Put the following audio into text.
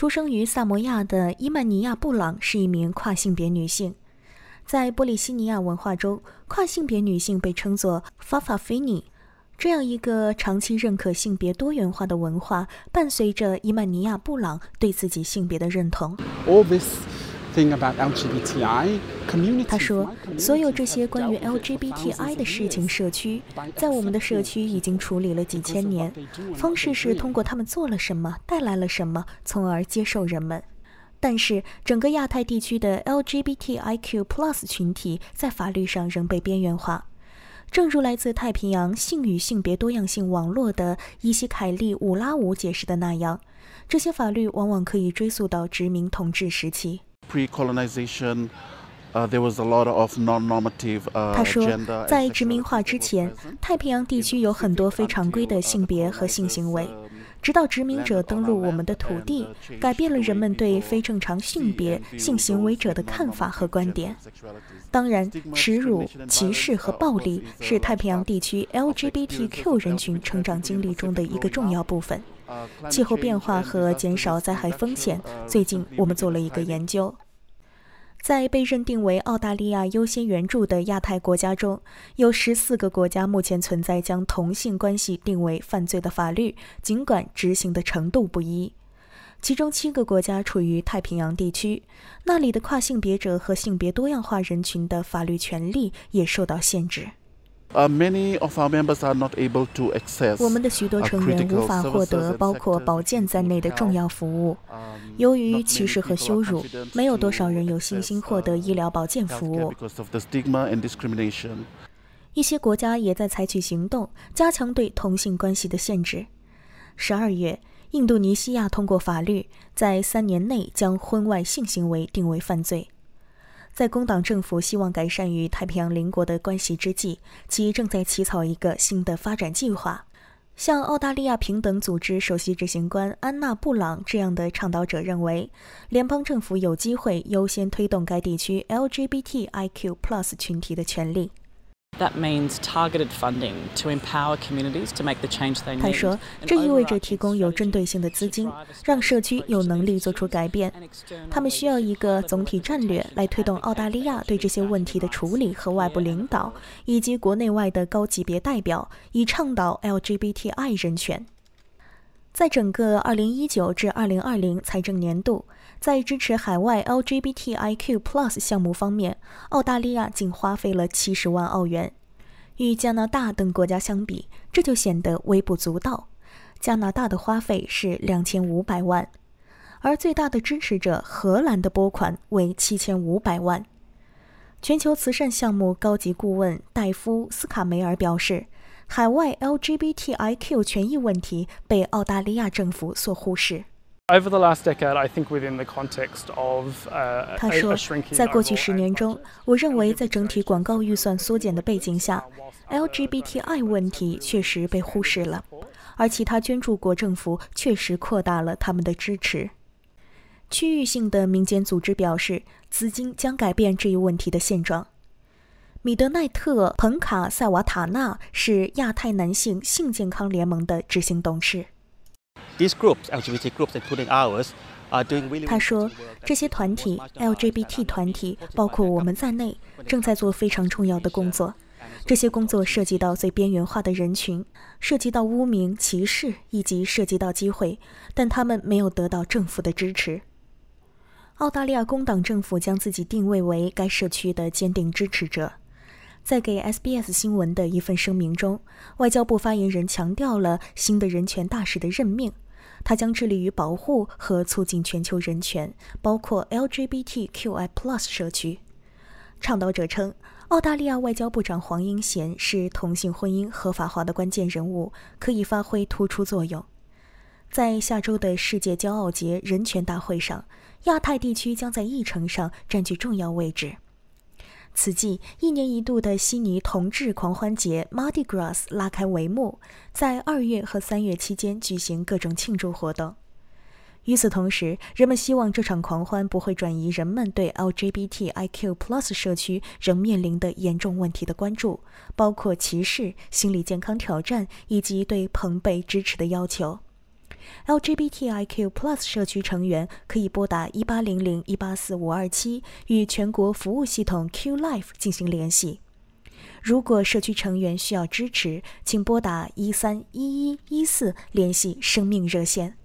出生于萨摩亚的伊曼尼亚·布朗是一名跨性别女性。在波利西尼亚文化中，跨性别女性被称作 “Fafafini”。这样一个长期认可性别多元化的文化，伴随着伊曼尼亚·布朗对自己性别的认同。他说：“所有这些关于 LGBTI 的事情，社区在我们的社区已经处理了几千年。方式是通过他们做了什么，带来了什么，从而接受人们。但是，整个亚太地区的 LGBTIQ+ 群体在法律上仍被边缘化。正如来自太平洋性与性别多样性网络的伊西凯利·伍拉武解释的那样，这些法律往往可以追溯到殖民统治时期。” Pre-colonization, uh. Uh, 他说，在殖民化之前，太平洋地区有很多非常规的性别和性行为。直到殖民者登陆我们的土地，改变了人们对非正常性别性行为者的看法和观点。当然，耻辱、歧视和暴力是太平洋地区 LGBTQ 人群成长经历中的一个重要部分。气候变化和减少灾害风险。最近，我们做了一个研究，在被认定为澳大利亚优先援助的亚太国家中，有十四个国家目前存在将同性关系定为犯罪的法律，尽管执行的程度不一。其中七个国家处于太平洋地区，那里的跨性别者和性别多样化人群的法律权利也受到限制。我们的许多成员无法获得包括保健在内的重要服务。由于歧视和羞辱，没有多少人有信心获得医疗保健服务。一些国家也在采取行动，加强对同性关系的限制。十二月，印度尼西亚通过法律，在三年内将婚外性行为定为犯罪。在工党政府希望改善与太平洋邻国的关系之际，其正在起草一个新的发展计划。像澳大利亚平等组织首席执行官安娜·布朗这样的倡导者认为，联邦政府有机会优先推动该地区 LGBTIQ+ 群体的权利。他说，这意味着提供有针对性的资金，让社区有能力做出改变。他们需要一个总体战略来推动澳大利亚对这些问题的处理和外部领导，以及国内外的高级别代表，以倡导 LGBTI 人权。在整个2019至2020财政年度，在支持海外 LGBTIQ+ 项目方面，澳大利亚仅花费了70万澳元。与加拿大等国家相比，这就显得微不足道。加拿大的花费是2500万，而最大的支持者荷兰的拨款为7500万。全球慈善项目高级顾问戴夫·斯卡梅尔表示。海外 LGBTIQ 权益问题被澳大利亚政府所忽视。Over the last decade, I think within the context of 他说，在过去十年中，我认为在整体广告预算缩减的背景下，LGBTI 问题确实被忽视了，而其他捐助国政府确实扩大了他们的支持。区域性的民间组织表示，资金将改变这一问题的现状。米德奈特·彭卡塞瓦塔纳是亚太男性性健康联盟的执行董事。他说：“这些团体 （LGBT 团体）包括我们在内，正在做非常重要的工作。这些工作涉及到最边缘化的人群，涉及到污名、歧视，以及涉及到机会，但他们没有得到政府的支持。”澳大利亚工党政府将自己定位为该社区的坚定支持者。在给 SBS 新闻的一份声明中，外交部发言人强调了新的人权大使的任命。他将致力于保护和促进全球人权，包括 LGBTQI+ 社区。倡导者称，澳大利亚外交部长黄英贤是同性婚姻合法化的关键人物，可以发挥突出作用。在下周的世界骄傲节人权大会上，亚太地区将在议程上占据重要位置。此际，一年一度的悉尼同志狂欢节 （Mardi Gras） 拉开帷幕，在二月和三月期间举行各种庆祝活动。与此同时，人们希望这场狂欢不会转移人们对 LGBTIQ+ 社区仍面临的严重问题的关注，包括歧视、心理健康挑战以及对朋辈支持的要求。LGBTIQ+ 社区成员可以拨打一八零零一八四五二七与全国服务系统 Q Life 进行联系。如果社区成员需要支持，请拨打一三一一一四联系生命热线。